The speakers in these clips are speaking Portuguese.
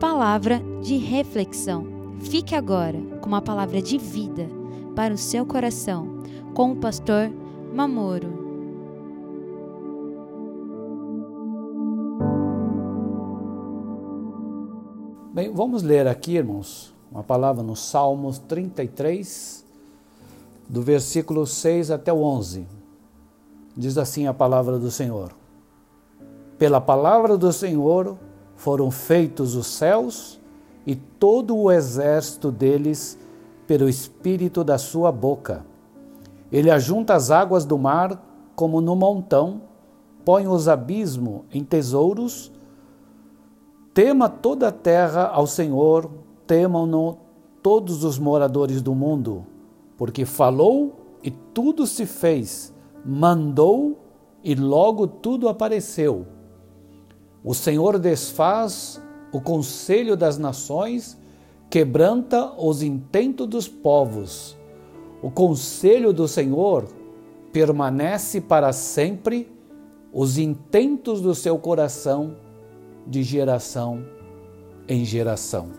Palavra de reflexão. Fique agora com uma palavra de vida para o seu coração, com o pastor Mamoro. Bem, vamos ler aqui, irmãos, uma palavra no Salmos 33, do versículo 6 até o 11. Diz assim a palavra do Senhor: Pela palavra do Senhor foram feitos os céus e todo o exército deles pelo espírito da sua boca. Ele ajunta as águas do mar como no montão, põe os abismos em tesouros. Tema toda a terra ao Senhor, temam-no todos os moradores do mundo, porque falou e tudo se fez, mandou e logo tudo apareceu. O Senhor desfaz o conselho das nações, quebranta os intentos dos povos. O conselho do Senhor permanece para sempre, os intentos do seu coração de geração em geração.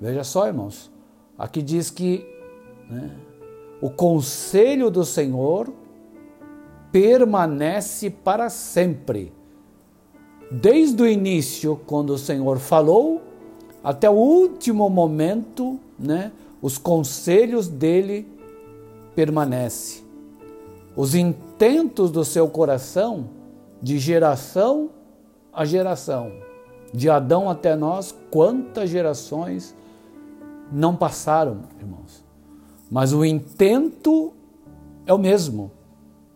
Veja só, irmãos, aqui diz que né, o conselho do Senhor permanece para sempre desde o início, quando o Senhor falou, até o último momento, né, os conselhos dele permanecem. Os intentos do seu coração, de geração a geração, de Adão até nós, quantas gerações não passaram, irmãos. Mas o intento é o mesmo.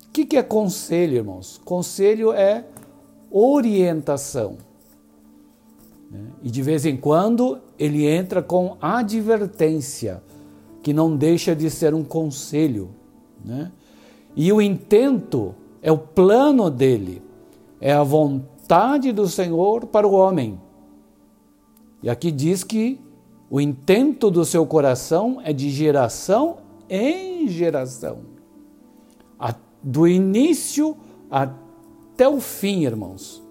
O que é conselho, irmãos? Conselho é orientação. Né? E de vez em quando ele entra com advertência, que não deixa de ser um conselho. Né? E o intento é o plano dele, é a vontade do Senhor para o homem. E aqui diz que o intento do seu coração é de geração em geração, do início até até o fim, irmãos.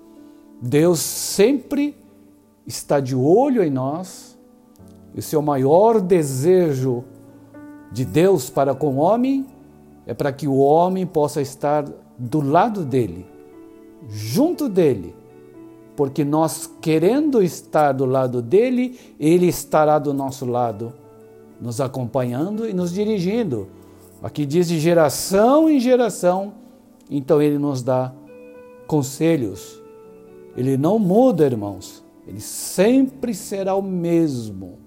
Deus sempre está de olho em nós. E o seu maior desejo de Deus para com o homem é para que o homem possa estar do lado dele, junto dele. Porque nós, querendo estar do lado dele, ele estará do nosso lado, nos acompanhando e nos dirigindo. Aqui diz de geração em geração, então ele nos dá conselhos. Ele não muda, irmãos. Ele sempre será o mesmo.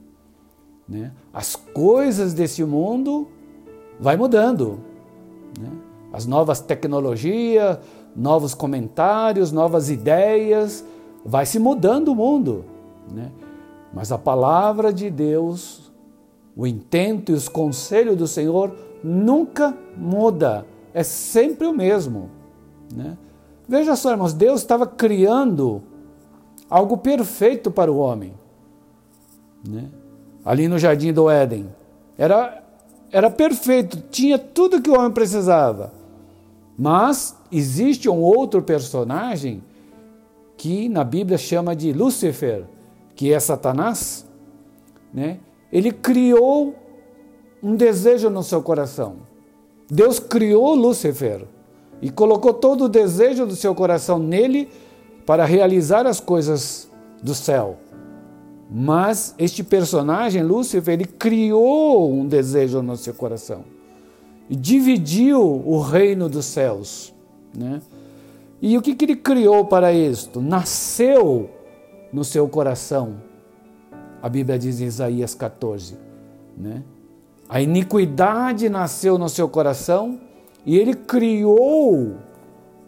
Né? As coisas desse mundo vai mudando. Né? As novas tecnologias, novos comentários, novas ideias, vai se mudando o mundo. Né? Mas a palavra de Deus, o intento e os conselhos do Senhor nunca muda. É sempre o mesmo. Né? Veja só, irmãos, Deus estava criando algo perfeito para o homem. Né? Ali no jardim do Éden. Era, era perfeito, tinha tudo que o homem precisava. Mas existe um outro personagem que na Bíblia chama de Lúcifer, que é Satanás. Né? Ele criou um desejo no seu coração. Deus criou Lúcifer e colocou todo o desejo do seu coração nele para realizar as coisas do céu. Mas este personagem, Lúcifer, ele criou um desejo no seu coração e dividiu o reino dos céus. Né? E o que, que ele criou para isto? Nasceu no seu coração. A Bíblia diz em Isaías 14. Né? A iniquidade nasceu no seu coração e ele criou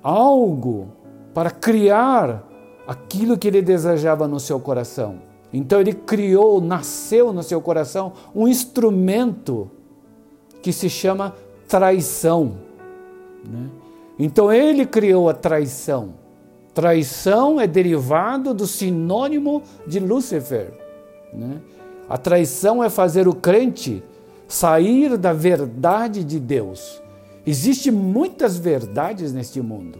algo para criar aquilo que ele desejava no seu coração. Então ele criou, nasceu no seu coração um instrumento que se chama traição. Né? Então ele criou a traição. Traição é derivado do sinônimo de Lúcifer. Né? A traição é fazer o crente sair da verdade de Deus Existem muitas verdades neste mundo,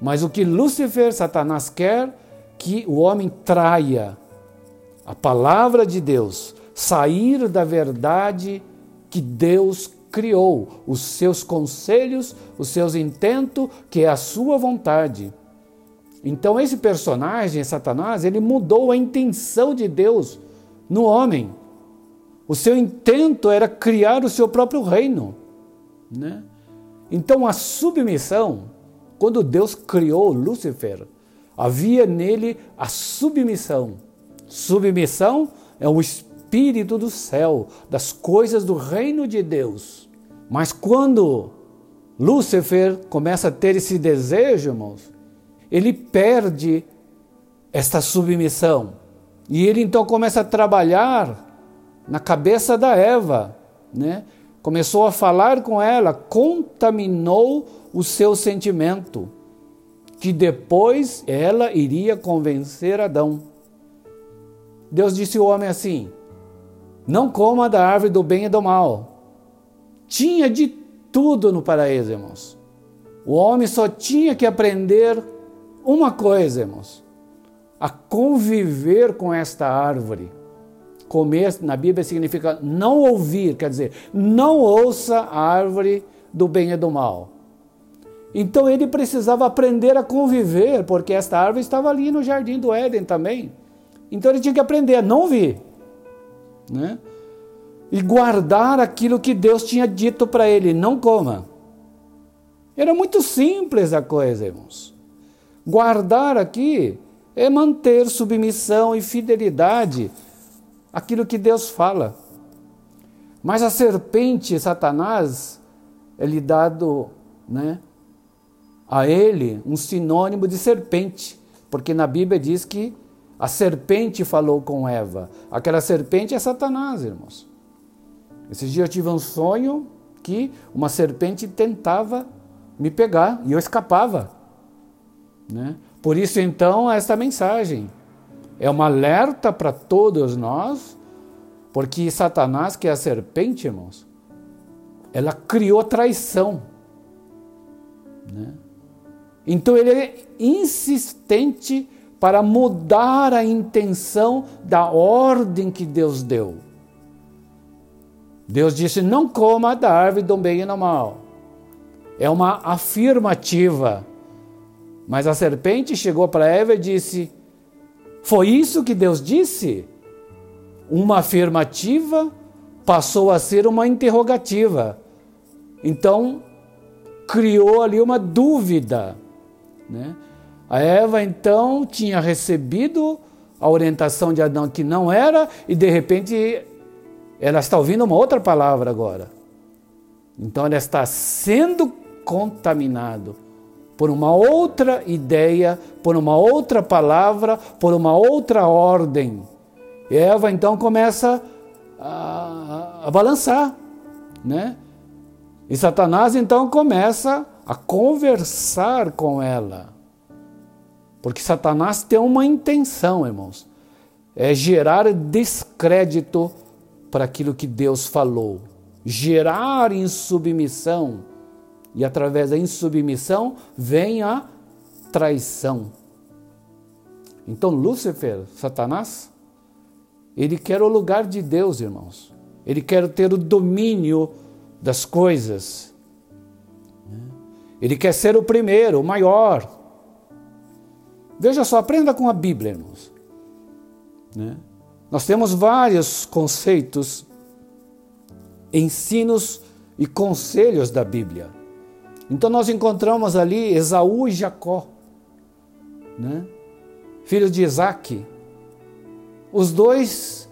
mas o que Lúcifer, Satanás, quer que o homem traia a palavra de Deus, sair da verdade que Deus criou, os seus conselhos, os seus intentos, que é a sua vontade. Então esse personagem, Satanás, ele mudou a intenção de Deus no homem. O seu intento era criar o seu próprio reino. Né? Então a submissão, quando Deus criou Lúcifer, havia nele a submissão. Submissão é o espírito do céu, das coisas do reino de Deus. Mas quando Lúcifer começa a ter esse desejo, irmãos, ele perde esta submissão. E ele então começa a trabalhar na cabeça da Eva, né? Começou a falar com ela, contaminou o seu sentimento, que depois ela iria convencer Adão. Deus disse ao homem assim: Não coma da árvore do bem e do mal. Tinha de tudo no paraíso, irmãos. O homem só tinha que aprender uma coisa, irmãos: a conviver com esta árvore. Comer na Bíblia significa não ouvir, quer dizer, não ouça a árvore do bem e do mal. Então ele precisava aprender a conviver, porque esta árvore estava ali no jardim do Éden também. Então ele tinha que aprender a não ouvir, né? E guardar aquilo que Deus tinha dito para ele, não coma. Era muito simples a coisa, irmãos. Guardar aqui é manter submissão e fidelidade àquilo que Deus fala. Mas a serpente, Satanás, é lhe dado né, a ele um sinônimo de serpente, porque na Bíblia diz que a serpente falou com Eva. Aquela serpente é Satanás, irmãos. Esses dias eu tive um sonho que uma serpente tentava me pegar e eu escapava. Né? Por isso, então, esta mensagem é uma alerta para todos nós, porque Satanás, que é a serpente, irmãos, ela criou traição. Né? Então, ele é insistente para mudar a intenção da ordem que Deus deu. Deus disse: não coma da árvore do bem e do mal. É uma afirmativa mas a serpente chegou para Eva e disse: Foi isso que Deus disse? Uma afirmativa passou a ser uma interrogativa. Então, criou ali uma dúvida. Né? A Eva, então, tinha recebido a orientação de Adão que não era, e de repente ela está ouvindo uma outra palavra agora. Então, ela está sendo contaminado por uma outra ideia, por uma outra palavra, por uma outra ordem. E Eva então começa a, a, balançar, né? E Satanás então começa a conversar com ela. Porque Satanás tem uma intenção, irmãos, é gerar descrédito para aquilo que Deus falou, gerar insubmissão e através da insubmissão vem a traição. Então Lúcifer, Satanás, ele quer o lugar de Deus, irmãos. Ele quer ter o domínio das coisas. Ele quer ser o primeiro, o maior. Veja só, aprenda com a Bíblia, irmãos. Né? Nós temos vários conceitos, ensinos e conselhos da Bíblia. Então nós encontramos ali Esaú e Jacó, né? filhos de Isaac. Os dois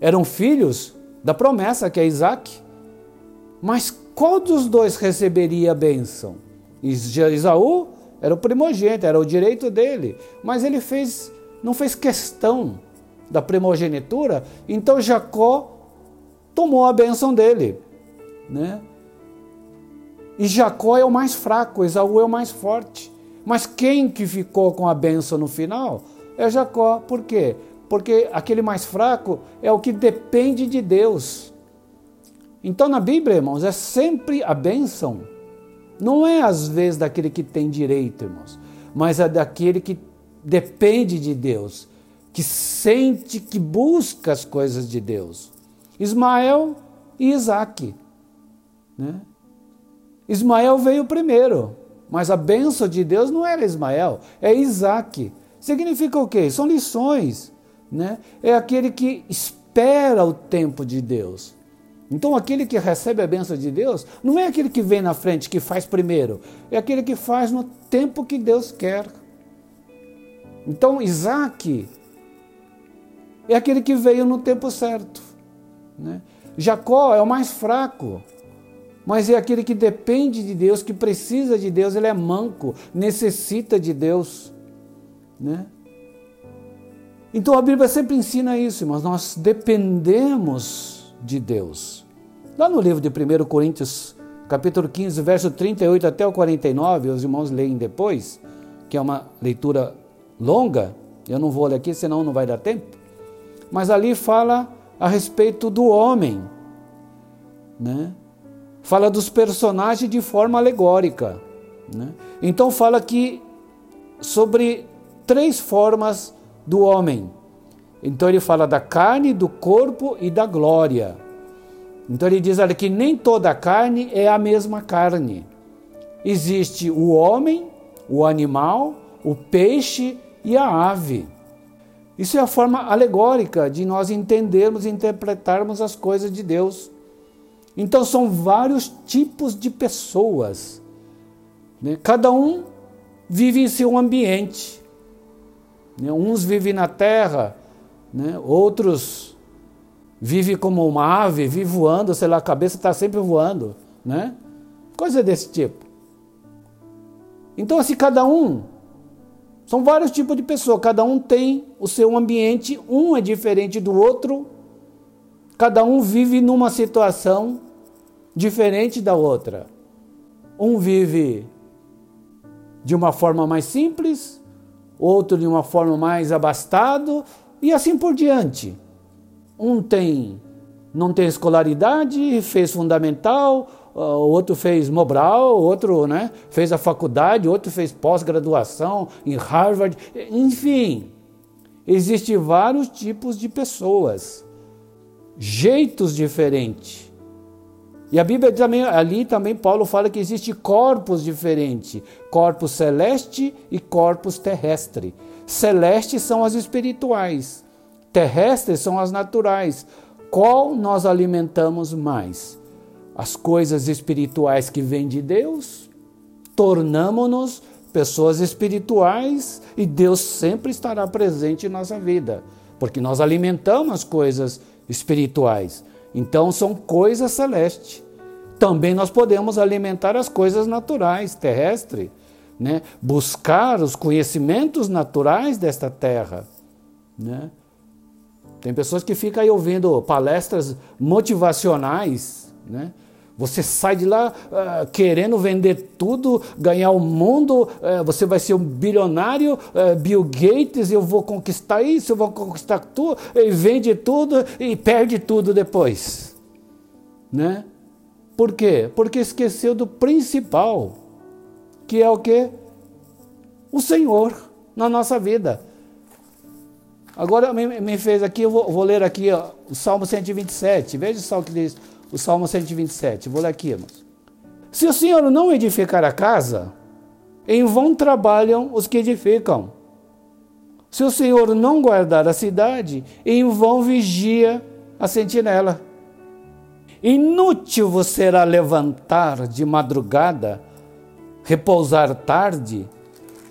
eram filhos da promessa que é Isaac, mas qual dos dois receberia a bênção? Esaú era o primogênito, era o direito dele, mas ele fez, não fez questão da primogenitura, então Jacó tomou a bênção dele, né? E Jacó é o mais fraco, Esaú é o mais forte. Mas quem que ficou com a benção no final? É Jacó. Por quê? Porque aquele mais fraco é o que depende de Deus. Então na Bíblia, irmãos, é sempre a bênção. Não é às vezes daquele que tem direito, irmãos, mas é daquele que depende de Deus, que sente, que busca as coisas de Deus. Ismael e Isaac. Né? Ismael veio primeiro, mas a bênção de Deus não era Ismael, é Isaac. Significa o quê? São lições. Né? É aquele que espera o tempo de Deus. Então, aquele que recebe a bênção de Deus não é aquele que vem na frente, que faz primeiro, é aquele que faz no tempo que Deus quer. Então, Isaac é aquele que veio no tempo certo. Né? Jacó é o mais fraco, mas é aquele que depende de Deus, que precisa de Deus, ele é manco, necessita de Deus. Né? Então a Bíblia sempre ensina isso, mas nós dependemos de Deus. Lá no livro de 1 Coríntios, capítulo 15, verso 38 até o 49, os irmãos leem depois, que é uma leitura longa, eu não vou ler aqui, senão não vai dar tempo. Mas ali fala a respeito do homem, né? Fala dos personagens de forma alegórica, né? Então fala que sobre três formas do homem. Então ele fala da carne, do corpo e da glória. Então ele diz olha, que nem toda carne é a mesma carne. Existe o homem, o animal, o peixe e a ave. Isso é a forma alegórica de nós entendermos e interpretarmos as coisas de Deus. Então são vários tipos de pessoas. Né? Cada um vive em seu ambiente. Né? Uns vivem na terra, né? outros vivem como uma ave, vivem voando, sei lá, a cabeça está sempre voando. Né? Coisa desse tipo. Então, assim, cada um, são vários tipos de pessoa, cada um tem o seu ambiente, um é diferente do outro, cada um vive numa situação diferente da outra. Um vive de uma forma mais simples, outro de uma forma mais abastado e assim por diante. Um tem não tem escolaridade, fez fundamental, outro fez Mobral, outro né, fez a faculdade, outro fez pós-graduação em Harvard, enfim. Existem vários tipos de pessoas, jeitos diferentes. E a Bíblia também, ali também Paulo fala que existe corpos diferentes, corpos celeste e corpos terrestre. Celestes são as espirituais, terrestres são as naturais. Qual nós alimentamos mais? As coisas espirituais que vêm de Deus? Tornamos-nos pessoas espirituais e Deus sempre estará presente em nossa vida, porque nós alimentamos as coisas espirituais. Então são coisas celestes. Também nós podemos alimentar as coisas naturais, terrestres, né? buscar os conhecimentos naturais desta terra. Né? Tem pessoas que ficam aí ouvindo palestras motivacionais, né? Você sai de lá uh, querendo vender tudo, ganhar o mundo, uh, você vai ser um bilionário, uh, Bill Gates, eu vou conquistar isso, eu vou conquistar tudo, e vende tudo e perde tudo depois. Né? Por quê? Porque esqueceu do principal, que é o que? O Senhor na nossa vida. Agora me, me fez aqui, eu vou, vou ler aqui ó, o Salmo 127. Veja só o que diz o Salmo 127. Vou ler aqui, irmãos. Se o Senhor não edificar a casa, em vão trabalham os que edificam. Se o Senhor não guardar a cidade, em vão vigia a sentinela. Inútil vos será levantar de madrugada, repousar tarde,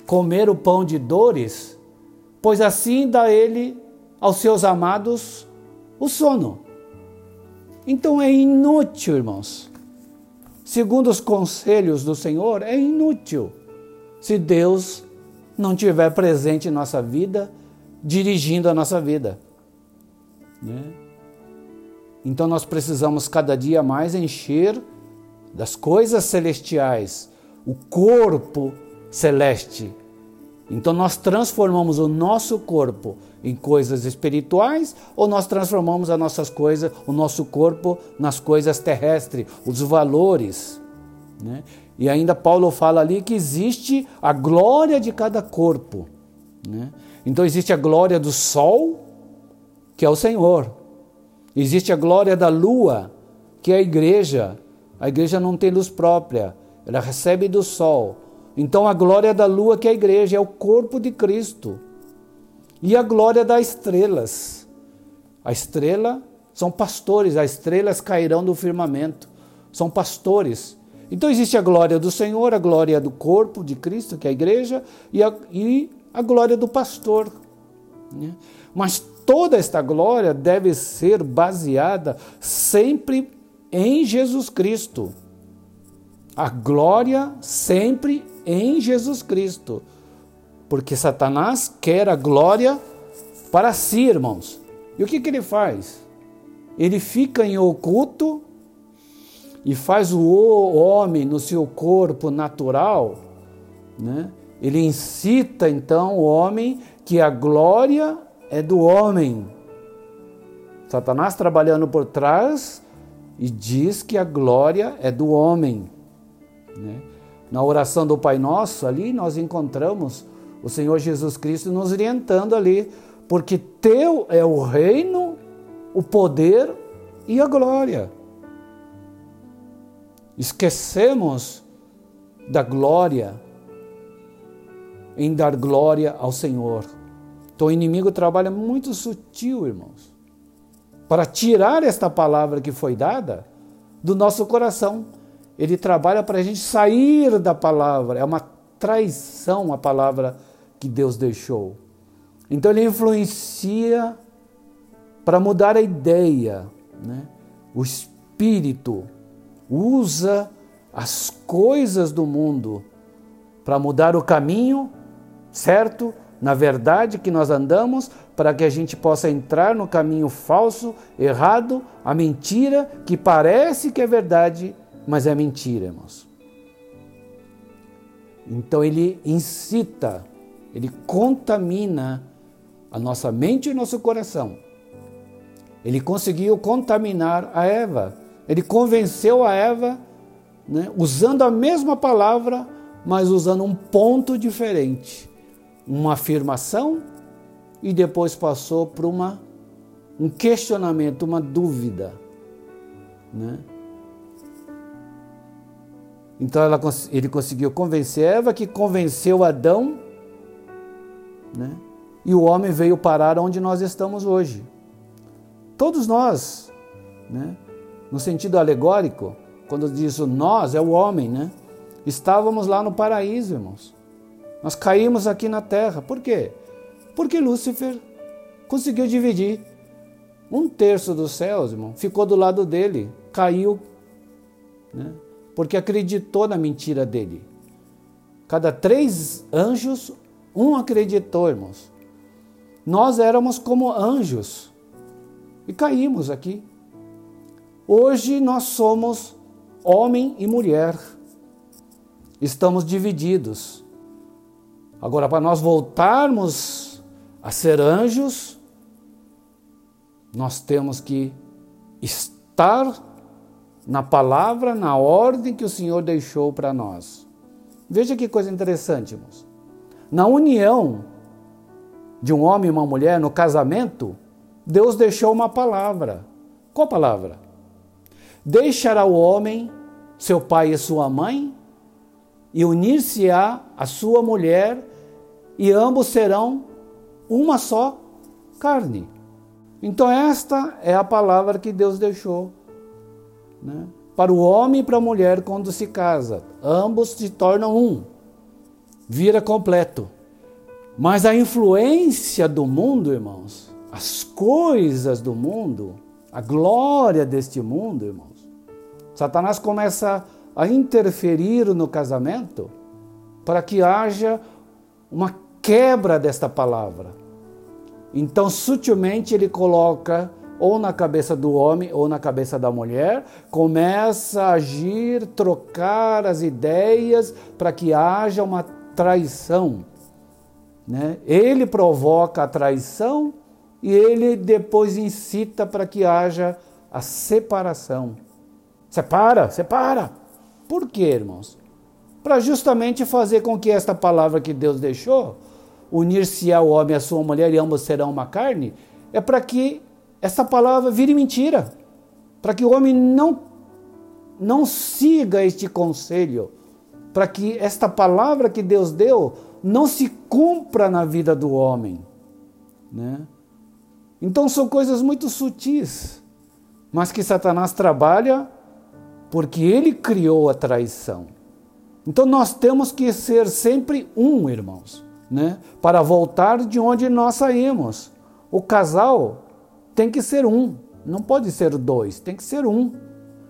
comer o pão de dores, pois assim dá ele aos seus amados o sono. Então é inútil, irmãos. Segundo os conselhos do Senhor, é inútil se Deus não estiver presente em nossa vida, dirigindo a nossa vida. Né? Então nós precisamos cada dia mais encher das coisas celestiais o corpo celeste. Então nós transformamos o nosso corpo em coisas espirituais ou nós transformamos as nossas coisas, o nosso corpo nas coisas terrestres, os valores. Né? E ainda Paulo fala ali que existe a glória de cada corpo. Né? Então existe a glória do sol, que é o Senhor. Existe a glória da lua, que é a igreja. A igreja não tem luz própria, ela recebe do sol. Então a glória da lua, que é a igreja, é o corpo de Cristo. E a glória das estrelas. A estrela são pastores, as estrelas cairão do firmamento. São pastores. Então existe a glória do Senhor, a glória do corpo de Cristo, que é a igreja, e a, e a glória do pastor. Né? Mas toda esta glória deve ser baseada sempre em Jesus Cristo. A glória sempre em Jesus Cristo. Porque Satanás quer a glória para si, irmãos. E o que, que ele faz? Ele fica em oculto e faz o homem no seu corpo natural, né? ele incita então o homem que a glória é do homem. Satanás trabalhando por trás e diz que a glória é do homem. Né? Na oração do Pai Nosso, ali nós encontramos o Senhor Jesus Cristo nos orientando ali, porque teu é o reino, o poder e a glória. Esquecemos da glória em dar glória ao Senhor. Então o inimigo trabalha muito sutil, irmãos, para tirar esta palavra que foi dada do nosso coração. Ele trabalha para a gente sair da palavra. É uma traição a palavra que Deus deixou. Então ele influencia para mudar a ideia, né? o espírito usa as coisas do mundo para mudar o caminho, certo? Na verdade que nós andamos, para que a gente possa entrar no caminho falso, errado, a mentira que parece que é verdade, mas é mentira, irmãos. Então ele incita, ele contamina a nossa mente e nosso coração. Ele conseguiu contaminar a Eva ele convenceu a Eva, né, usando a mesma palavra, mas usando um ponto diferente. Uma afirmação e depois passou para uma, um questionamento, uma dúvida. Né? Então ela, ele conseguiu convencer Eva, que convenceu Adão, né? e o homem veio parar onde nós estamos hoje. Todos nós. Né? no sentido alegórico, quando diz nós, é o homem, né? Estávamos lá no paraíso, irmãos. Nós caímos aqui na terra. Por quê? Porque Lúcifer conseguiu dividir. Um terço dos céus, irmão, ficou do lado dele, caiu, né? porque acreditou na mentira dele. Cada três anjos, um acreditou, irmãos. Nós éramos como anjos e caímos aqui. Hoje nós somos homem e mulher. Estamos divididos. Agora, para nós voltarmos a ser anjos, nós temos que estar na palavra, na ordem que o Senhor deixou para nós. Veja que coisa interessante, irmãos. Na união de um homem e uma mulher, no casamento, Deus deixou uma palavra. Qual palavra? Deixará o homem seu pai e sua mãe, e unir-se-á a sua mulher, e ambos serão uma só carne. Então, esta é a palavra que Deus deixou né? para o homem e para a mulher quando se casa. Ambos se tornam um, vira completo. Mas a influência do mundo, irmãos, as coisas do mundo, a glória deste mundo, irmãos, Satanás começa a interferir no casamento para que haja uma quebra desta palavra. Então, sutilmente, ele coloca ou na cabeça do homem ou na cabeça da mulher, começa a agir, trocar as ideias para que haja uma traição. Né? Ele provoca a traição e ele depois incita para que haja a separação. Separa, separa. Por quê, irmãos? Para justamente fazer com que esta palavra que Deus deixou unir-se ao homem a sua mulher e ambos serão uma carne, é para que essa palavra vire mentira, para que o homem não, não siga este conselho, para que esta palavra que Deus deu não se cumpra na vida do homem. Né? Então são coisas muito sutis, mas que Satanás trabalha porque ele criou a traição. Então nós temos que ser sempre um, irmãos, né? Para voltar de onde nós saímos. O casal tem que ser um, não pode ser dois, tem que ser um.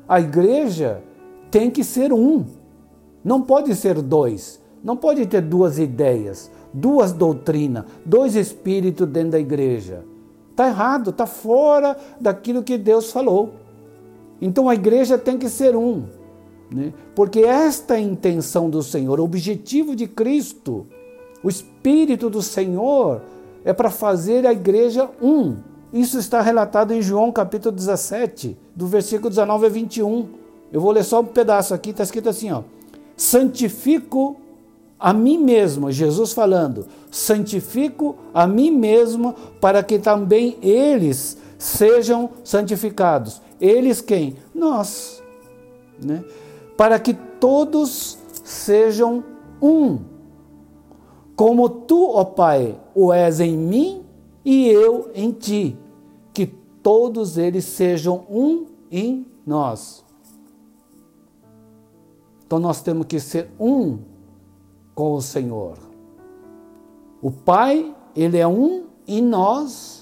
A igreja tem que ser um, não pode ser dois. Não pode ter duas ideias, duas doutrinas, dois espíritos dentro da igreja. Está errado, está fora daquilo que Deus falou. Então a igreja tem que ser um, né? porque esta é a intenção do Senhor, o objetivo de Cristo, o Espírito do Senhor é para fazer a igreja um. Isso está relatado em João capítulo 17, do versículo 19 a 21. Eu vou ler só um pedaço aqui, está escrito assim: ó, santifico a mim mesmo, Jesus falando, santifico a mim mesmo para que também eles sejam santificados. Eles quem? Nós. Né? Para que todos sejam um. Como tu, ó Pai, o és em mim e eu em ti. Que todos eles sejam um em nós. Então nós temos que ser um com o Senhor. O Pai, ele é um em nós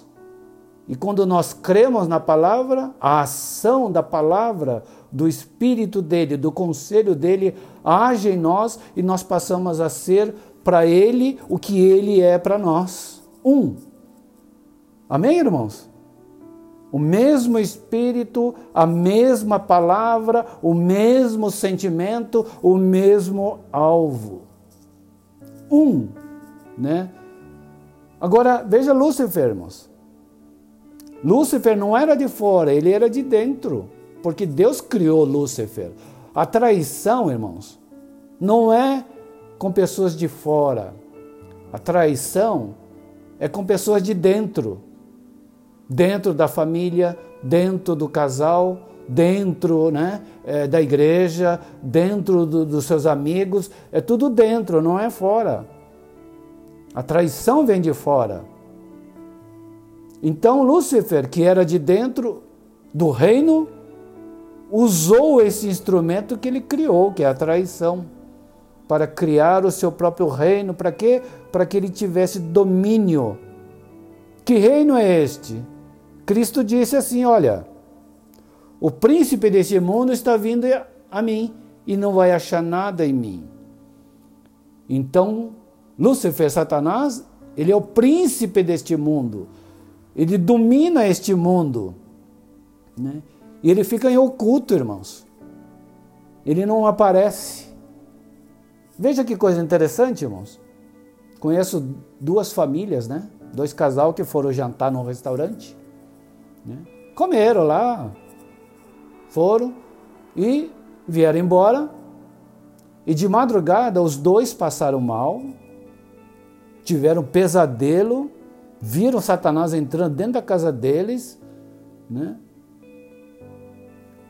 e quando nós cremos na palavra, a ação da palavra, do espírito dele, do conselho dele, age em nós e nós passamos a ser para ele o que ele é para nós. Um. Amém, irmãos? O mesmo espírito, a mesma palavra, o mesmo sentimento, o mesmo alvo. Um, né? Agora, veja Lúcifer, irmãos. Lúcifer não era de fora, ele era de dentro, porque Deus criou Lúcifer. A traição, irmãos, não é com pessoas de fora. A traição é com pessoas de dentro. Dentro da família, dentro do casal, dentro né, é, da igreja, dentro do, dos seus amigos. É tudo dentro, não é fora. A traição vem de fora. Então Lúcifer, que era de dentro do reino, usou esse instrumento que ele criou, que é a traição, para criar o seu próprio reino. Para quê? Para que ele tivesse domínio. Que reino é este? Cristo disse assim: Olha, o príncipe deste mundo está vindo a mim e não vai achar nada em mim. Então, Lúcifer, Satanás, ele é o príncipe deste mundo. Ele domina este mundo. Né? E ele fica em oculto, irmãos. Ele não aparece. Veja que coisa interessante, irmãos. Conheço duas famílias, né? Dois casal que foram jantar num restaurante. Né? Comeram lá, foram e vieram embora. E de madrugada os dois passaram mal, tiveram pesadelo viram Satanás entrando dentro da casa deles, né?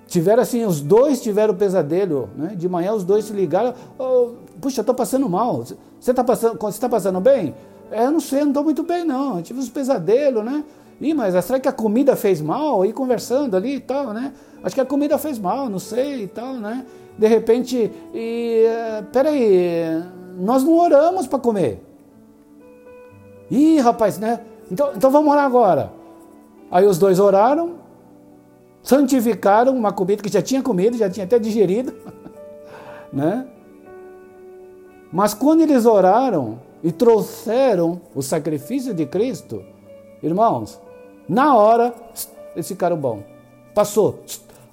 Tiveram assim, os dois tiveram pesadelo, né? De manhã os dois se ligaram, oh, puxa, estou passando mal. Você está passando, você tá passando bem? É, eu não sei, não estou muito bem não. Eu tive uns pesadelos, né? Ih, mas será que a comida fez mal? E conversando ali e tal, né? Acho que a comida fez mal, não sei e tal, né? De repente, e, uh, peraí, nós não oramos para comer. Ih, rapaz, né? Então, então vamos orar agora. Aí os dois oraram, santificaram uma comida que já tinha comido, já tinha até digerido, né? Mas quando eles oraram e trouxeram o sacrifício de Cristo, irmãos, na hora eles ficaram bom. Passou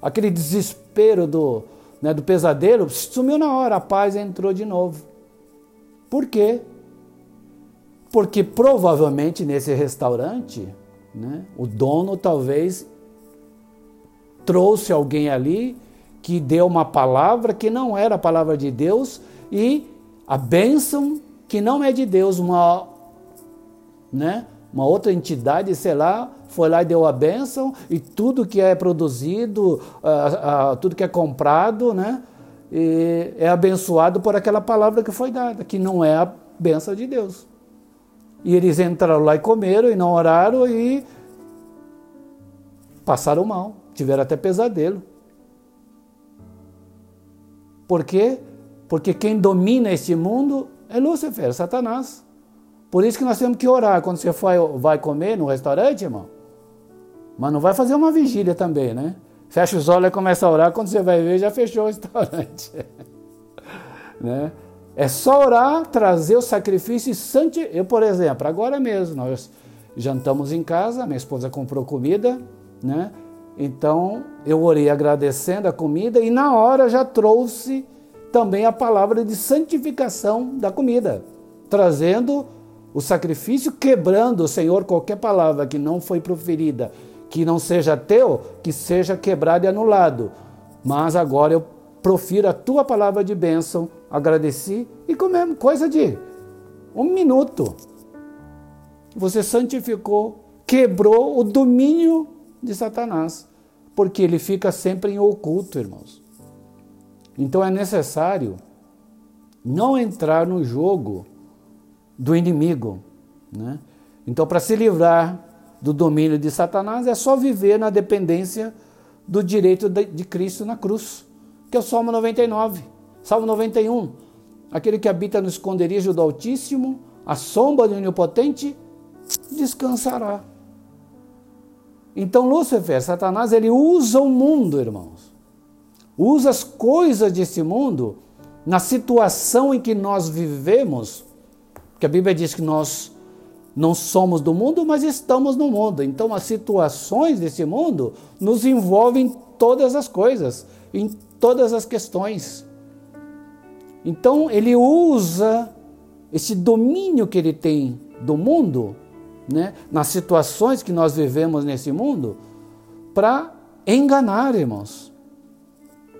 aquele desespero do, né, do pesadelo, sumiu na hora, a paz entrou de novo. Por quê? Porque provavelmente nesse restaurante, né, o dono talvez trouxe alguém ali que deu uma palavra que não era a palavra de Deus e a bênção que não é de Deus, uma né? Uma outra entidade, sei lá, foi lá e deu a bênção e tudo que é produzido, tudo que é comprado, né? É abençoado por aquela palavra que foi dada, que não é a bênção de Deus. E eles entraram lá e comeram e não oraram e passaram mal, tiveram até pesadelo. Por quê? Porque quem domina este mundo é Lúcifer, Satanás. Por isso que nós temos que orar quando você vai, vai comer no restaurante, irmão. Mas não vai fazer uma vigília também, né? Fecha os olhos e começa a orar, quando você vai ver, já fechou o restaurante. né? É só orar, trazer o sacrifício e santificar. Eu, por exemplo, agora mesmo, nós jantamos em casa, minha esposa comprou comida, né? Então eu orei agradecendo a comida e na hora já trouxe também a palavra de santificação da comida, trazendo o sacrifício, quebrando, Senhor, qualquer palavra que não foi proferida, que não seja teu, que seja quebrado e anulado. Mas agora eu profiro a tua palavra de bênção, agradeci e comemos coisa de um minuto. Você santificou, quebrou o domínio de Satanás, porque ele fica sempre em oculto, irmãos. Então é necessário não entrar no jogo do inimigo. Né? Então, para se livrar do domínio de Satanás, é só viver na dependência do direito de Cristo na cruz, que é o Salmo 99, Salmo 91. Aquele que habita no esconderijo do Altíssimo, a sombra do Onipotente, descansará. Então, Lúcifer, Satanás, ele usa o mundo, irmãos, usa as coisas desse mundo, na situação em que nós vivemos, porque a Bíblia diz que nós não somos do mundo, mas estamos no mundo. Então as situações desse mundo nos envolvem em todas as coisas, em todas as questões. Então ele usa esse domínio que ele tem do mundo, né, nas situações que nós vivemos nesse mundo, para enganar, irmãos.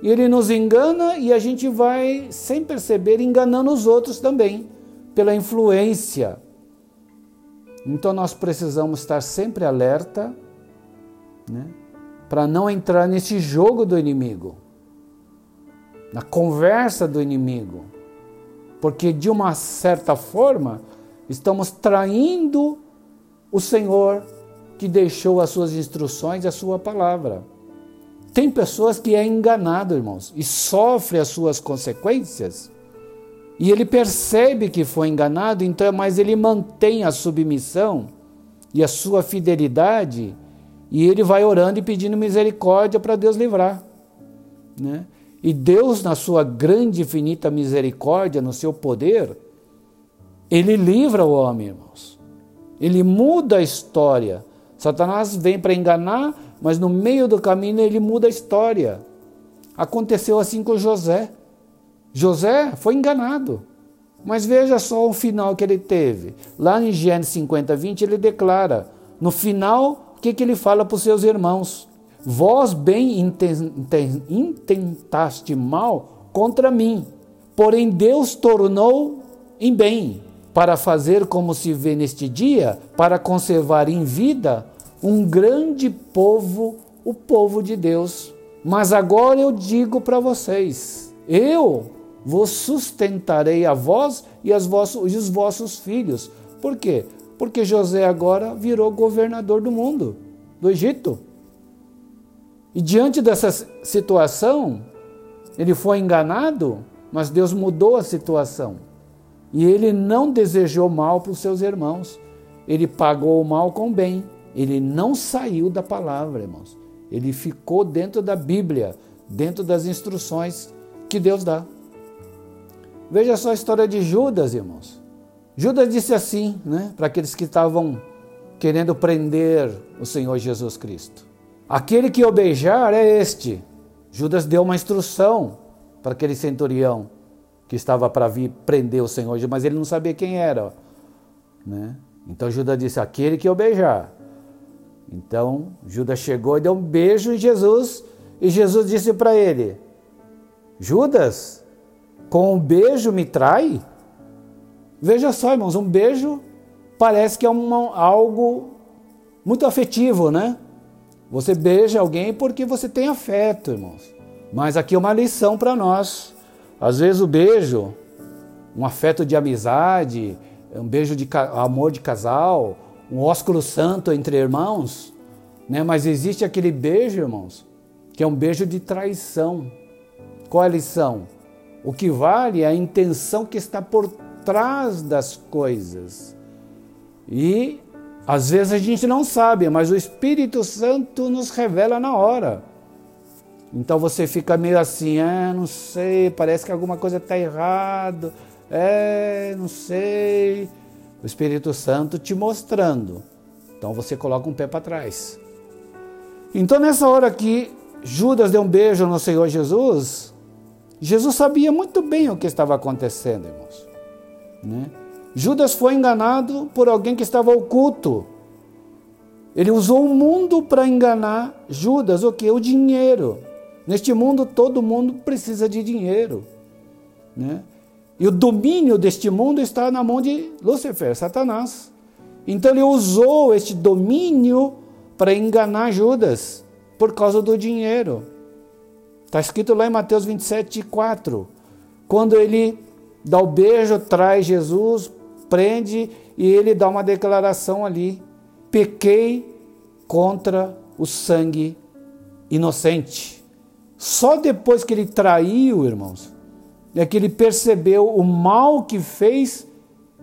E ele nos engana e a gente vai, sem perceber, enganando os outros também, pela influência. Então nós precisamos estar sempre alerta, né, para não entrar nesse jogo do inimigo, na conversa do inimigo, porque de uma certa forma estamos traindo o Senhor que deixou as suas instruções e a sua palavra. Tem pessoas que é enganado, irmãos, e sofre as suas consequências. E ele percebe que foi enganado, então, mas ele mantém a submissão e a sua fidelidade, e ele vai orando e pedindo misericórdia para Deus livrar, né? E Deus, na sua grande e infinita misericórdia, no seu poder, ele livra o homem, irmãos. Ele muda a história. Satanás vem para enganar, mas no meio do caminho ele muda a história. Aconteceu assim com José. José foi enganado. Mas veja só o final que ele teve. Lá em Gênesis 50, 20, ele declara: no final, o que, que ele fala para os seus irmãos? Vós bem intentaste mal contra mim, porém Deus tornou em bem, para fazer como se vê neste dia, para conservar em vida um grande povo, o povo de Deus. Mas agora eu digo para vocês: eu vos sustentarei a vós e, vossos, e os vossos filhos. Por quê? Porque José agora virou governador do mundo, do Egito. E diante dessa situação, ele foi enganado, mas Deus mudou a situação. E ele não desejou mal para os seus irmãos. Ele pagou o mal com bem. Ele não saiu da palavra, irmãos. Ele ficou dentro da Bíblia, dentro das instruções que Deus dá. Veja só a história de Judas, irmãos. Judas disse assim, né, para aqueles que estavam querendo prender o Senhor Jesus Cristo: Aquele que o beijar é este. Judas deu uma instrução para aquele centurião que estava para vir prender o Senhor, mas ele não sabia quem era. Né? Então Judas disse: Aquele que o beijar. Então Judas chegou e deu um beijo em Jesus, e Jesus disse para ele: Judas, com um beijo me trai? Veja só, irmãos, um beijo parece que é uma, algo muito afetivo, né? Você beija alguém porque você tem afeto, irmãos. Mas aqui é uma lição para nós. Às vezes o beijo, um afeto de amizade, um beijo de amor de casal, um ósculo santo entre irmãos, né? Mas existe aquele beijo, irmãos, que é um beijo de traição. Qual é a lição? O que vale é a intenção que está por trás das coisas. E às vezes a gente não sabe, mas o Espírito Santo nos revela na hora. Então você fica meio assim, é, não sei, parece que alguma coisa está errado, é, não sei. O Espírito Santo te mostrando. Então você coloca um pé para trás. Então nessa hora que Judas deu um beijo no Senhor Jesus, Jesus sabia muito bem o que estava acontecendo, irmãos. Né? Judas foi enganado por alguém que estava oculto. Ele usou o mundo para enganar Judas, o que? O dinheiro. Neste mundo, todo mundo precisa de dinheiro. Né? E o domínio deste mundo está na mão de Lúcifer, Satanás. Então ele usou este domínio para enganar Judas por causa do dinheiro. Está escrito lá em Mateus 27, 4. Quando ele dá o beijo, traz Jesus, prende e ele dá uma declaração ali: pequei contra o sangue inocente. Só depois que ele traiu, irmãos, é que ele percebeu o mal que fez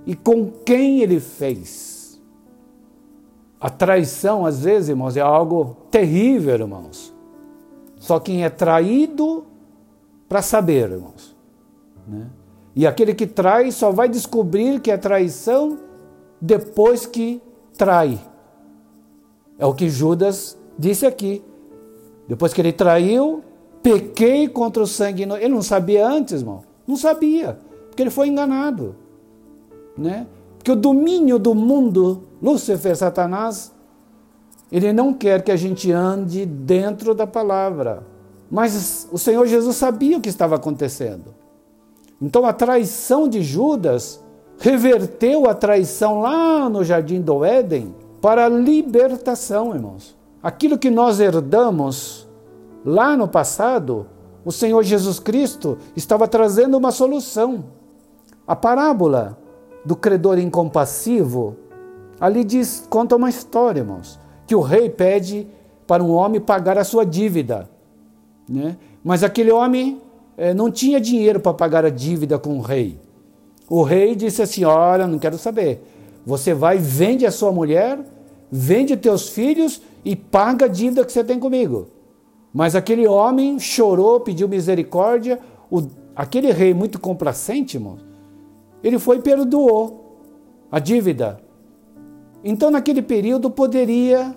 e com quem ele fez. A traição, às vezes, irmãos, é algo terrível, irmãos. Só quem é traído para saber, irmãos. Né? E aquele que trai só vai descobrir que é traição depois que trai. É o que Judas disse aqui. Depois que ele traiu, pequei contra o sangue. Ele não sabia antes, irmão. Não sabia, porque ele foi enganado. Né? Porque o domínio do mundo, Lúcifer, Satanás, ele não quer que a gente ande dentro da palavra. Mas o Senhor Jesus sabia o que estava acontecendo. Então a traição de Judas reverteu a traição lá no jardim do Éden para a libertação, irmãos. Aquilo que nós herdamos lá no passado, o Senhor Jesus Cristo estava trazendo uma solução. A parábola do credor incompassivo ali diz, conta uma história, irmãos, que o rei pede para um homem pagar a sua dívida, né? Mas aquele homem é, não tinha dinheiro para pagar a dívida com o rei. O rei disse assim: Olha, não quero saber. Você vai, vende a sua mulher, vende teus filhos e paga a dívida que você tem comigo. Mas aquele homem chorou, pediu misericórdia. O, aquele rei muito complacente, irmão, ele foi e perdoou a dívida. Então, naquele período, poderia,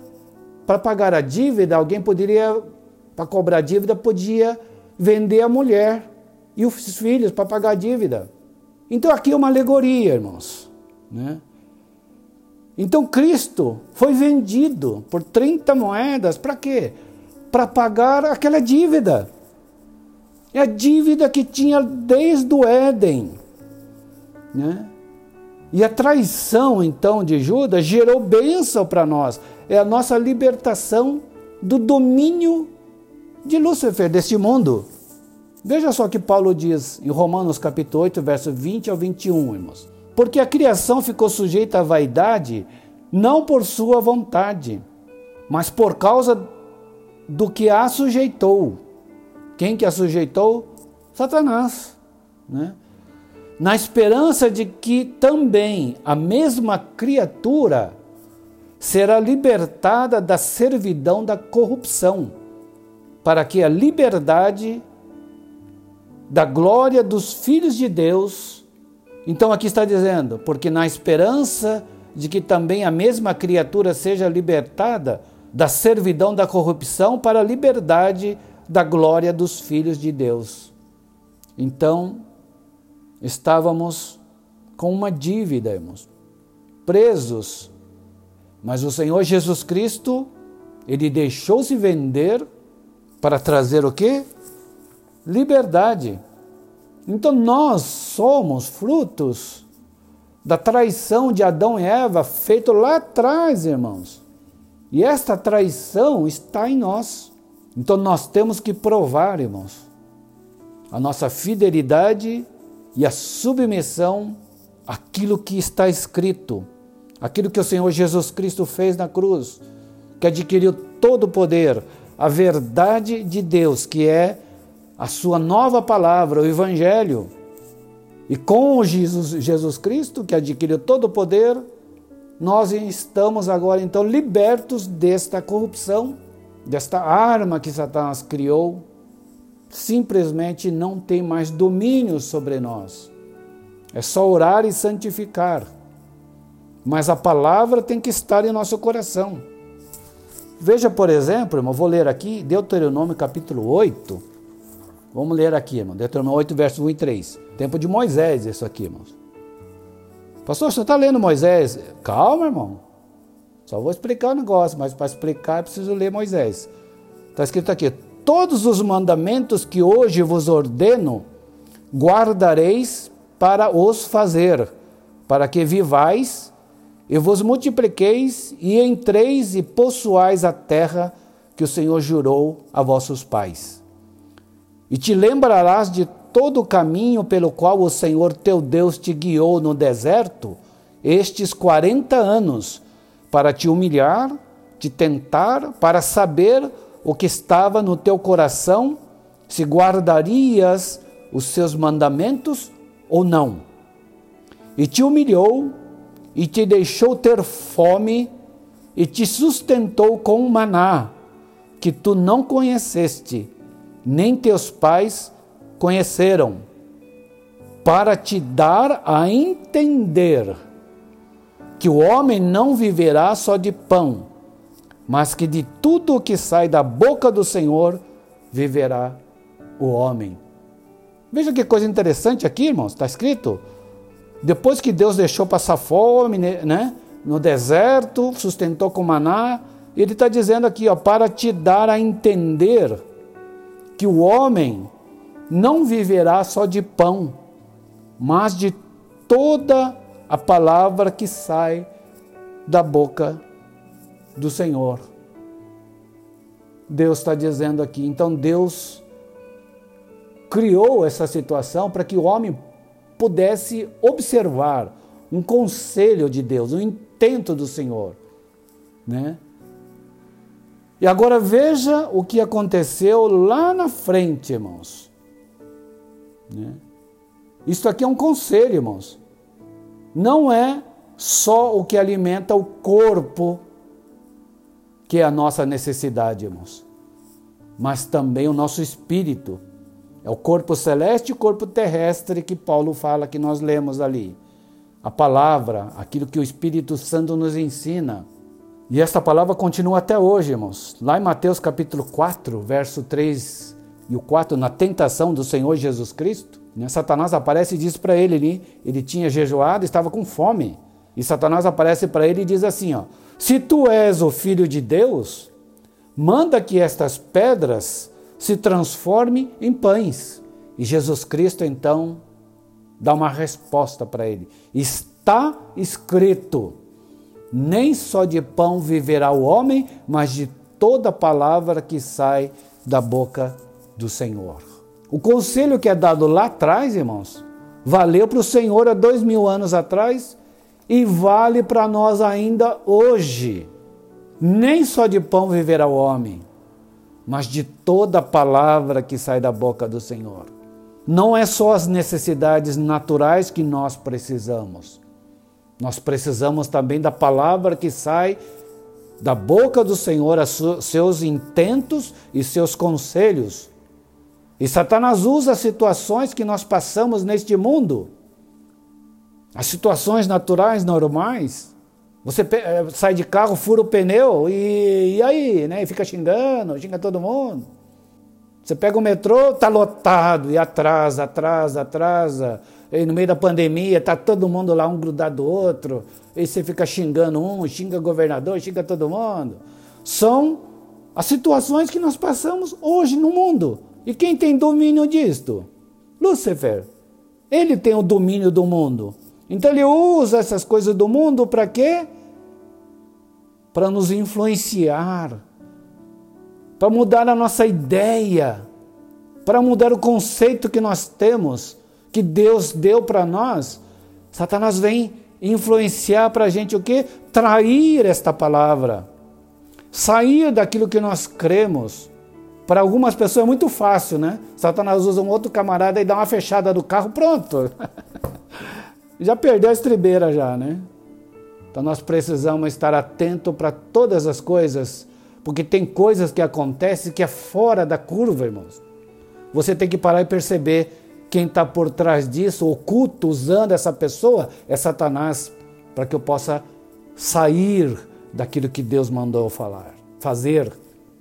para pagar a dívida, alguém poderia, para cobrar a dívida, podia vender a mulher e os filhos para pagar a dívida. Então aqui é uma alegoria, irmãos. Né? Então Cristo foi vendido por 30 moedas para quê? Para pagar aquela dívida. É a dívida que tinha desde o Éden. Né? E a traição então de Judas gerou bênção para nós. É a nossa libertação do domínio de Lúcifer, deste mundo. Veja só o que Paulo diz em Romanos capítulo 8, verso 20 ao 21, irmãos. Porque a criação ficou sujeita à vaidade, não por sua vontade, mas por causa do que a sujeitou. Quem que a sujeitou? Satanás. Né? Na esperança de que também a mesma criatura será libertada da servidão da corrupção para que a liberdade da glória dos filhos de Deus. Então aqui está dizendo, porque na esperança de que também a mesma criatura seja libertada da servidão da corrupção para a liberdade da glória dos filhos de Deus. Então, estávamos com uma dívida, irmãos, presos. Mas o Senhor Jesus Cristo, ele deixou-se vender para trazer o quê? Liberdade. Então nós somos frutos da traição de Adão e Eva, feito lá atrás, irmãos. E esta traição está em nós. Então nós temos que provar, irmãos, a nossa fidelidade e a submissão àquilo que está escrito, aquilo que o Senhor Jesus Cristo fez na cruz, que adquiriu todo o poder, a verdade de Deus, que é a sua nova palavra, o Evangelho. E com Jesus, Jesus Cristo, que adquiriu todo o poder, nós estamos agora então libertos desta corrupção, desta arma que Satanás criou, simplesmente não tem mais domínio sobre nós. É só orar e santificar. Mas a palavra tem que estar em nosso coração. Veja, por exemplo, irmão, vou ler aqui Deuteronômio capítulo 8. Vamos ler aqui, irmão. Deuteronômio 8, versos 1 e 3. Tempo de Moisés, isso aqui, irmãos. Pastor, você está lendo Moisés? Calma, irmão. Só vou explicar o negócio, mas para explicar preciso ler Moisés. Está escrito aqui: Todos os mandamentos que hoje vos ordeno, guardareis para os fazer, para que vivais e vos multipliqueis e entreis e possuais a terra que o Senhor jurou a vossos pais. E te lembrarás de todo o caminho pelo qual o Senhor teu Deus te guiou no deserto estes 40 anos, para te humilhar, te tentar, para saber o que estava no teu coração, se guardarias os seus mandamentos ou não. E te humilhou, e te deixou ter fome, e te sustentou com maná, que tu não conheceste, nem teus pais conheceram, para te dar a entender que o homem não viverá só de pão, mas que de tudo o que sai da boca do Senhor viverá o homem. Veja que coisa interessante aqui, irmãos, está escrito. Depois que Deus deixou passar fome, né, no deserto, sustentou com maná, ele está dizendo aqui, ó, para te dar a entender que o homem não viverá só de pão, mas de toda a palavra que sai da boca do Senhor. Deus está dizendo aqui. Então Deus criou essa situação para que o homem pudesse observar um conselho de Deus, um intento do Senhor, né? E agora veja o que aconteceu lá na frente, irmãos. Né? Isso aqui é um conselho, irmãos. Não é só o que alimenta o corpo, que é a nossa necessidade, irmãos, mas também o nosso espírito. É o corpo celeste e o corpo terrestre que Paulo fala, que nós lemos ali. A palavra, aquilo que o Espírito Santo nos ensina. E esta palavra continua até hoje, irmãos. Lá em Mateus capítulo 4, verso 3 e o 4, na tentação do Senhor Jesus Cristo, né, Satanás aparece e diz para ele ele tinha jejuado, estava com fome. E Satanás aparece para ele e diz assim, ó: "Se tu és o filho de Deus, manda que estas pedras se transformem em pães." E Jesus Cristo então dá uma resposta para ele. Está escrito: nem só de pão viverá o homem, mas de toda palavra que sai da boca do Senhor. O conselho que é dado lá atrás, irmãos, valeu para o Senhor há dois mil anos atrás e vale para nós ainda hoje. Nem só de pão viverá o homem, mas de toda palavra que sai da boca do Senhor. Não é só as necessidades naturais que nós precisamos. Nós precisamos também da palavra que sai da boca do Senhor, seus intentos e seus conselhos e Satanás usa as situações que nós passamos neste mundo, as situações naturais, normais. Você eh, sai de carro, fura o pneu e, e aí, né? E fica xingando, xinga todo mundo. Você pega o metrô, tá lotado e atrasa, atrasa, atrasa. E no meio da pandemia, tá todo mundo lá um grudado do outro. E você fica xingando um, xinga governador, xinga todo mundo. São as situações que nós passamos hoje no mundo. E quem tem domínio disto? Lúcifer. Ele tem o domínio do mundo. Então ele usa essas coisas do mundo para quê? Para nos influenciar, para mudar a nossa ideia, para mudar o conceito que nós temos, que Deus deu para nós. Satanás vem influenciar para a gente o quê? Trair esta palavra, sair daquilo que nós cremos. Para algumas pessoas é muito fácil, né? Satanás usa um outro camarada e dá uma fechada do carro, pronto. já perdeu a estribeira já, né? Então nós precisamos estar atento para todas as coisas, porque tem coisas que acontecem que é fora da curva, irmãos. Você tem que parar e perceber quem está por trás disso, oculto, usando essa pessoa, é Satanás, para que eu possa sair daquilo que Deus mandou falar, fazer,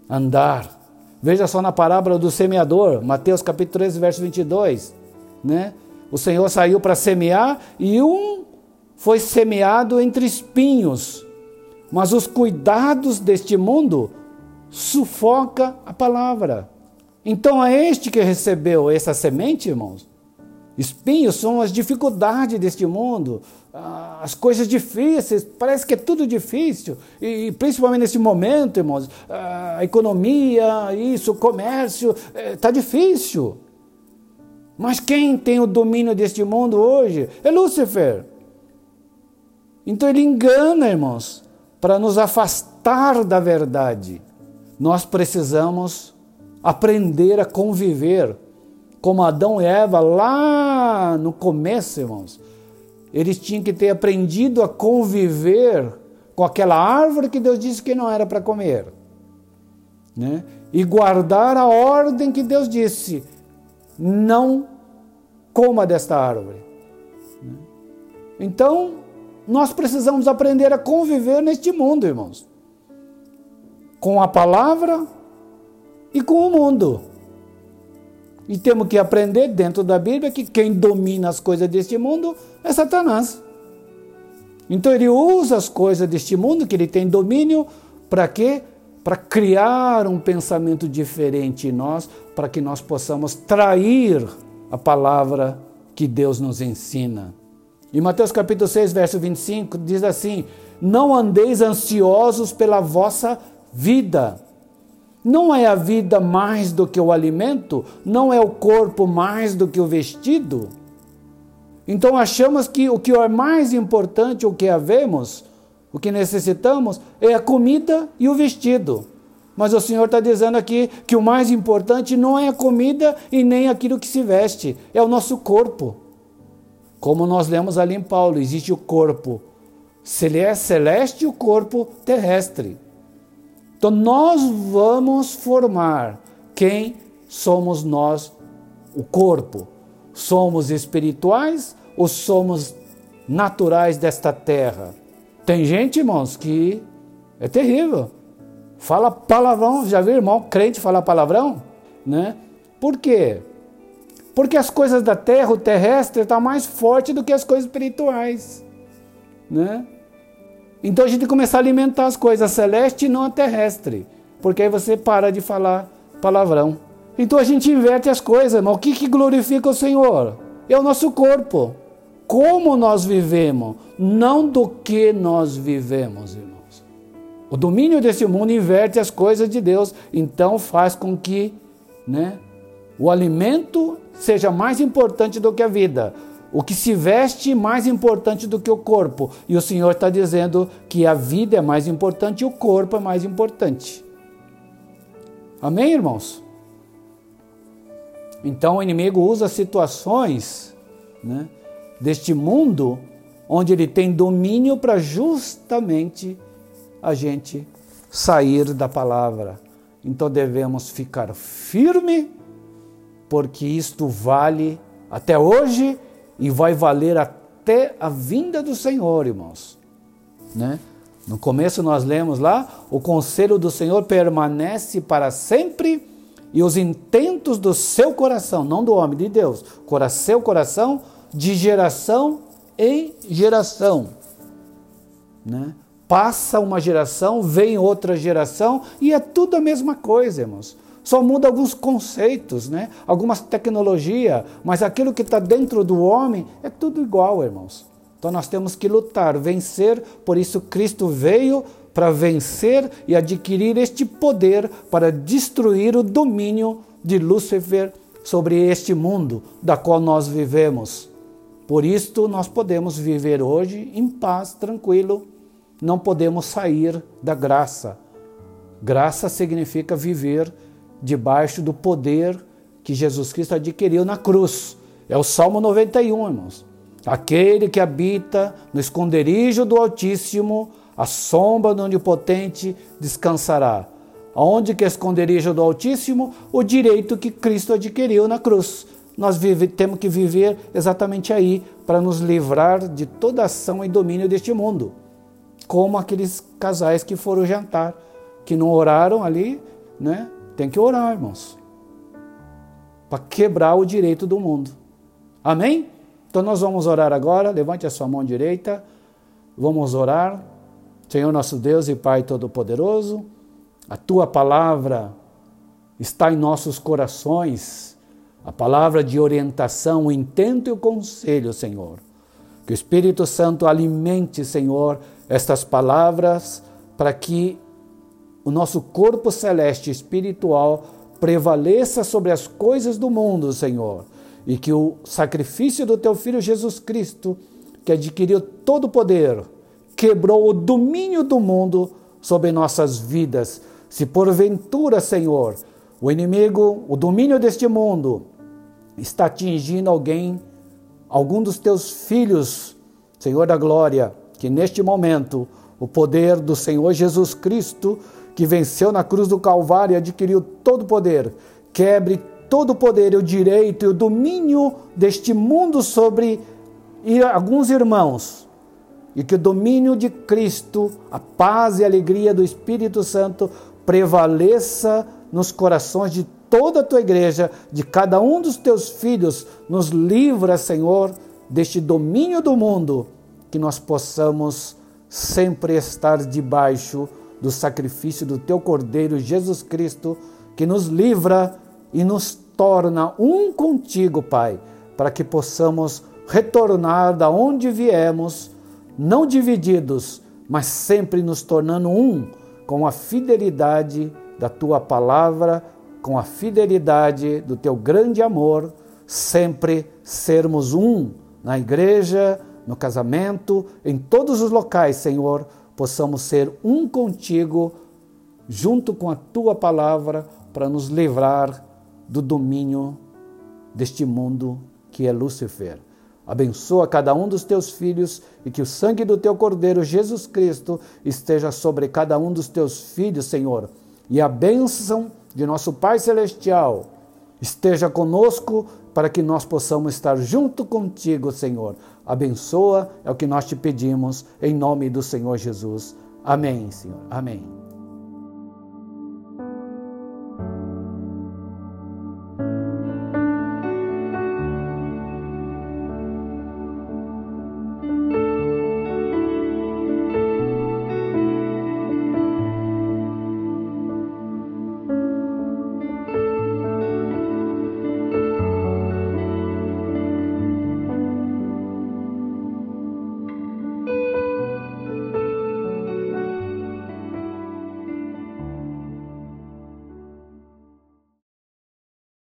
andar. Veja só na parábola do semeador, Mateus capítulo 13, verso 22, né? O Senhor saiu para semear e um foi semeado entre espinhos. Mas os cuidados deste mundo sufoca a palavra. Então é este que recebeu essa semente, irmãos. Espinhos são as dificuldades deste mundo, as coisas difíceis, parece que é tudo difícil, e principalmente nesse momento, irmãos, a economia, isso, o comércio, está eh, difícil. Mas quem tem o domínio deste mundo hoje é Lúcifer. Então ele engana, irmãos, para nos afastar da verdade. Nós precisamos aprender a conviver como Adão e Eva lá no começo, irmãos. Eles tinham que ter aprendido a conviver com aquela árvore que Deus disse que não era para comer. Né? E guardar a ordem que Deus disse: não coma desta árvore. Então, nós precisamos aprender a conviver neste mundo, irmãos. Com a palavra e com o mundo. E temos que aprender dentro da Bíblia que quem domina as coisas deste mundo é Satanás. Então ele usa as coisas deste mundo que ele tem domínio para quê? Para criar um pensamento diferente em nós, para que nós possamos trair a palavra que Deus nos ensina. Em Mateus capítulo 6, verso 25, diz assim: Não andeis ansiosos pela vossa vida não é a vida mais do que o alimento? Não é o corpo mais do que o vestido? Então achamos que o que é mais importante, o que havemos, o que necessitamos, é a comida e o vestido. Mas o Senhor está dizendo aqui que o mais importante não é a comida e nem aquilo que se veste, é o nosso corpo. Como nós lemos ali em Paulo, existe o corpo é celeste e o corpo terrestre. Então nós vamos formar quem somos nós, o corpo. Somos espirituais ou somos naturais desta terra? Tem gente, irmãos, que é terrível. Fala palavrão, já viu irmão crente falar palavrão? Né? Por quê? Porque as coisas da terra, o terrestre, está mais forte do que as coisas espirituais. Né? Então a gente começar a alimentar as coisas celestes e não a terrestre. Porque aí você para de falar palavrão. Então a gente inverte as coisas, mas o que, que glorifica o Senhor? É o nosso corpo. Como nós vivemos, não do que nós vivemos, irmãos. O domínio desse mundo inverte as coisas de Deus, então faz com que né, o alimento seja mais importante do que a vida. O que se veste mais importante do que o corpo. E o Senhor está dizendo que a vida é mais importante e o corpo é mais importante. Amém, irmãos? Então o inimigo usa situações né, deste mundo onde ele tem domínio para justamente a gente sair da palavra. Então devemos ficar firme, porque isto vale até hoje e vai valer até a vinda do Senhor, irmãos. Né? No começo nós lemos lá: o conselho do Senhor permanece para sempre e os intentos do seu coração, não do homem, de Deus, seu coração, de geração em geração. Né? Passa uma geração, vem outra geração e é tudo a mesma coisa, irmãos. Só muda alguns conceitos, né? algumas tecnologias, mas aquilo que está dentro do homem é tudo igual, irmãos. Então nós temos que lutar, vencer, por isso Cristo veio para vencer e adquirir este poder para destruir o domínio de Lúcifer sobre este mundo da qual nós vivemos. Por isto nós podemos viver hoje em paz, tranquilo, não podemos sair da graça. Graça significa viver debaixo do poder que Jesus Cristo adquiriu na cruz. É o Salmo 91, irmãos. Aquele que habita no esconderijo do Altíssimo a sombra do Onipotente descansará. Aonde que é esconderijo do Altíssimo? O direito que Cristo adquiriu na cruz. Nós vive, temos que viver exatamente aí para nos livrar de toda ação e domínio deste mundo. Como aqueles casais que foram jantar, que não oraram ali, né? Tem que orar, irmãos. Para quebrar o direito do mundo. Amém? Então nós vamos orar agora. Levante a sua mão direita. Vamos orar. Senhor nosso Deus e Pai Todo-Poderoso, a tua palavra está em nossos corações, a palavra de orientação, o intento e o conselho, Senhor. Que o Espírito Santo alimente, Senhor, estas palavras para que o nosso corpo celeste espiritual prevaleça sobre as coisas do mundo, Senhor, e que o sacrifício do teu filho Jesus Cristo, que adquiriu todo o poder, quebrou o domínio do mundo sobre nossas vidas. Se porventura, Senhor, o inimigo, o domínio deste mundo está atingindo alguém, algum dos teus filhos, Senhor da glória, que neste momento o poder do Senhor Jesus Cristo, que venceu na cruz do Calvário e adquiriu todo o poder, quebre todo o poder o direito e o domínio deste mundo sobre alguns irmãos e que o domínio de Cristo, a paz e a alegria do Espírito Santo prevaleça nos corações de toda a tua igreja, de cada um dos teus filhos. Nos livra, Senhor, deste domínio do mundo, que nós possamos sempre estar debaixo do sacrifício do teu Cordeiro Jesus Cristo, que nos livra e nos torna um contigo, Pai, para que possamos retornar da onde viemos não divididos, mas sempre nos tornando um com a fidelidade da tua palavra, com a fidelidade do teu grande amor, sempre sermos um na igreja, no casamento, em todos os locais, Senhor, possamos ser um contigo, junto com a tua palavra, para nos livrar do domínio deste mundo que é Lúcifer. Abençoa cada um dos teus filhos e que o sangue do teu Cordeiro Jesus Cristo esteja sobre cada um dos teus filhos, Senhor. E a bênção de nosso Pai Celestial esteja conosco para que nós possamos estar junto contigo, Senhor. Abençoa, é o que nós te pedimos, em nome do Senhor Jesus. Amém, Senhor. Amém.